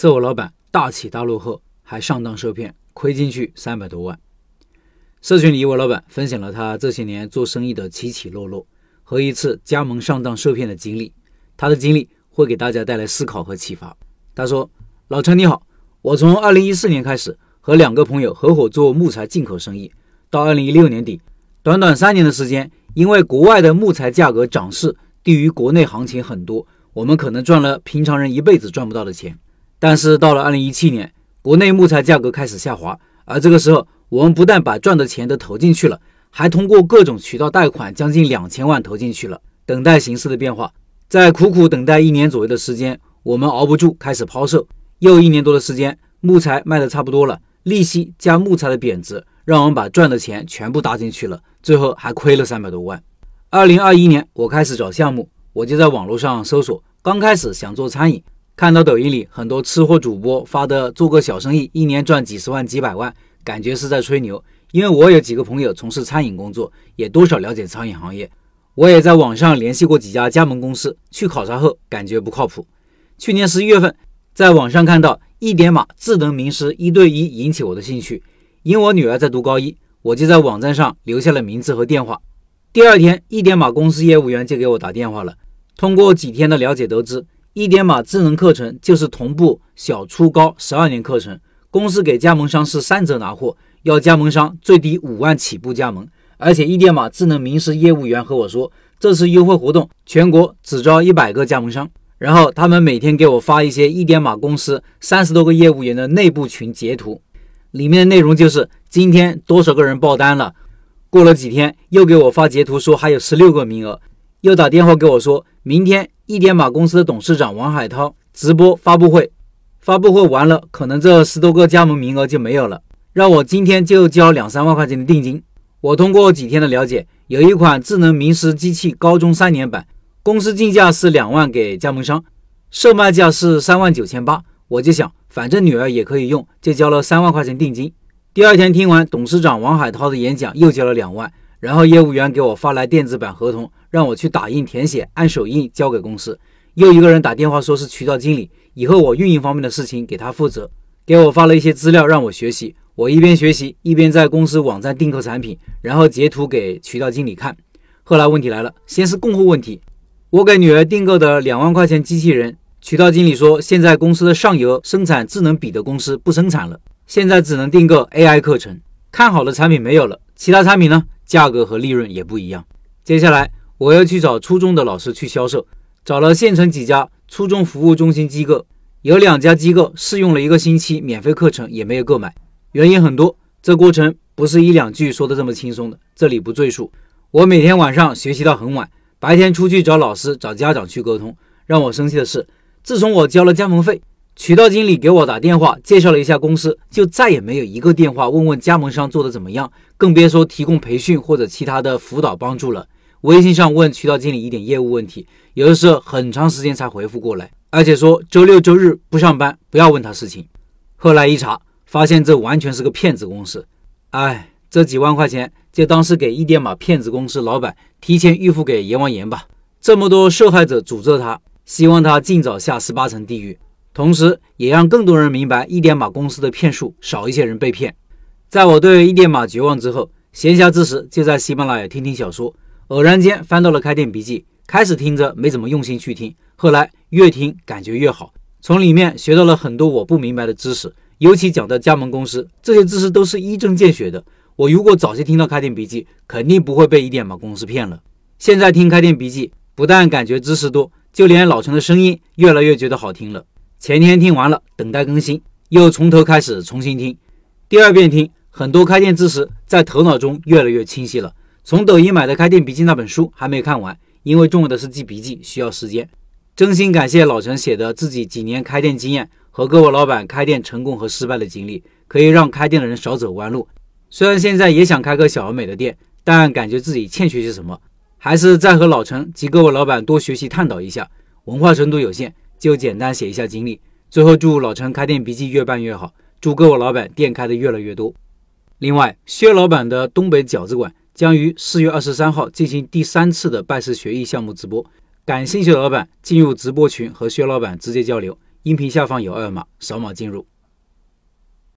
这我老板大起大落后，还上当受骗，亏进去三百多万。社群里一位老板分享了他这些年做生意的起起落落和一次加盟上当受骗的经历，他的经历会给大家带来思考和启发。他说：“老陈你好，我从二零一四年开始和两个朋友合伙做木材进口生意，到二零一六年底，短短三年的时间，因为国外的木材价格涨势低于国内行情很多，我们可能赚了平常人一辈子赚不到的钱。但是到了二零一七年，国内木材价格开始下滑，而这个时候，我们不但把赚的钱都投进去了，还通过各种渠道贷款将近两千万投进去了，等待形势的变化。在苦苦等待一年左右的时间。”我们熬不住，开始抛售。又一年多的时间，木材卖的差不多了，利息加木材的贬值，让我们把赚的钱全部搭进去了，最后还亏了三百多万。二零二一年，我开始找项目，我就在网络上搜索。刚开始想做餐饮，看到抖音里很多吃货主播发的做个小生意，一年赚几十万、几百万，感觉是在吹牛。因为我有几个朋友从事餐饮工作，也多少了解餐饮行业。我也在网上联系过几家加盟公司，去考察后感觉不靠谱。去年十一月份，在网上看到一点码智能名师一对一，引起我的兴趣。因我女儿在读高一，我就在网站上留下了名字和电话。第二天，一点码公司业务员就给我打电话了。通过几天的了解得知，一点码智能课程就是同步小初高十二年课程，公司给加盟商是三折拿货，要加盟商最低五万起步加盟。而且，一点码智能名师业务员和我说，这次优惠活动全国只招一百个加盟商。然后他们每天给我发一些一点码公司三十多个业务员的内部群截图，里面的内容就是今天多少个人爆单了。过了几天又给我发截图说还有十六个名额，又打电话给我说明天一点马公司的董事长王海涛直播发布会，发布会完了可能这十多个加盟名额就没有了，让我今天就交两三万块钱的定金。我通过几天的了解，有一款智能名师机器高中三年版。公司进价是两万给加盟商，售卖价是三万九千八。我就想，反正女儿也可以用，就交了三万块钱定金。第二天听完董事长王海涛的演讲，又交了两万。然后业务员给我发来电子版合同，让我去打印填写，按手印交给公司。又一个人打电话说是渠道经理，以后我运营方面的事情给他负责，给我发了一些资料让我学习。我一边学习一边在公司网站订购产品，然后截图给渠道经理看。后来问题来了，先是供货问题。我给女儿订购的两万块钱机器人，渠道经理说现在公司的上游生产智能笔的公司不生产了，现在只能订购 AI 课程。看好的产品没有了，其他产品呢？价格和利润也不一样。接下来我要去找初中的老师去销售，找了县城几家初中服务中心机构，有两家机构试用了一个星期免费课程，也没有购买，原因很多，这过程不是一两句说的这么轻松的，这里不赘述。我每天晚上学习到很晚。白天出去找老师、找家长去沟通。让我生气的是，自从我交了加盟费，渠道经理给我打电话介绍了一下公司，就再也没有一个电话问问加盟商做的怎么样，更别说提供培训或者其他的辅导帮助了。微信上问渠道经理一点业务问题，有的时候很长时间才回复过来，而且说周六周日不上班，不要问他事情。后来一查，发现这完全是个骗子公司。哎。这几万块钱就当是给一点马骗子公司老板提前预付给阎王爷吧。这么多受害者诅咒他，希望他尽早下十八层地狱，同时也让更多人明白一点码公司的骗术，少一些人被骗。在我对一点码绝望之后，闲暇之时就在喜马拉雅听听小说，偶然间翻到了开店笔记，开始听着没怎么用心去听，后来越听感觉越好，从里面学到了很多我不明白的知识，尤其讲到加盟公司，这些知识都是一针见血的。我如果早些听到开店笔记，肯定不会被一点码公司骗了。现在听开店笔记，不但感觉知识多，就连老陈的声音越来越觉得好听了。前天听完了，等待更新，又从头开始重新听。第二遍听，很多开店知识在头脑中越来越清晰了。从抖音买的开店笔记那本书还没看完，因为重要的是记笔记，需要时间。真心感谢老陈写的自己几年开店经验和各位老板开店成功和失败的经历，可以让开店的人少走弯路。虽然现在也想开个小而美的店，但感觉自己欠缺些什么，还是再和老陈及各位老板多学习探讨一下。文化程度有限，就简单写一下经历。最后祝老陈开店笔记越办越好，祝各位老板店开的越来越多。另外，薛老板的东北饺子馆将于四月二十三号进行第三次的拜师学艺项目直播，感兴趣的老板进入直播群和薛老板直接交流，音频下方有二维码，扫码进入。